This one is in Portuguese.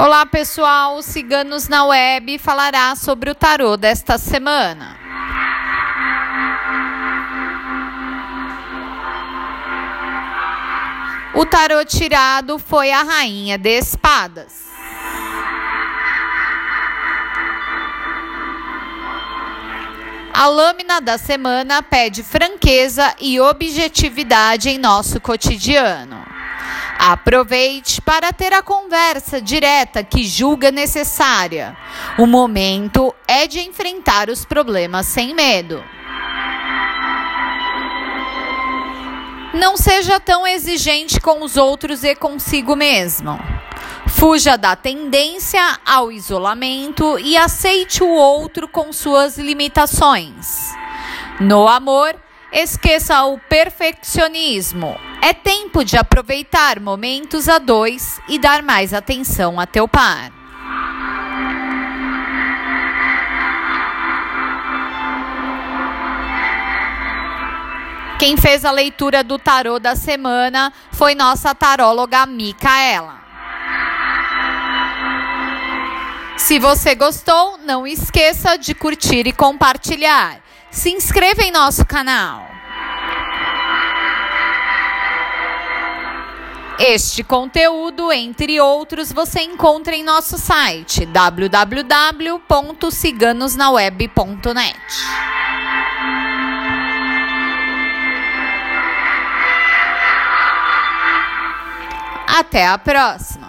Olá pessoal, o Ciganos na Web falará sobre o tarô desta semana. O tarô tirado foi a Rainha de Espadas. A lâmina da semana pede franqueza e objetividade em nosso cotidiano. Aproveite para ter a conversa direta que julga necessária. O momento é de enfrentar os problemas sem medo. Não seja tão exigente com os outros e consigo mesmo. Fuja da tendência ao isolamento e aceite o outro com suas limitações. No amor, esqueça o perfeccionismo. É tempo de aproveitar momentos a dois e dar mais atenção a teu par. Quem fez a leitura do tarô da semana foi nossa taróloga Micaela. Se você gostou, não esqueça de curtir e compartilhar. Se inscreva em nosso canal. Este conteúdo, entre outros, você encontra em nosso site www.ciganosnaweb.net. Até a próxima!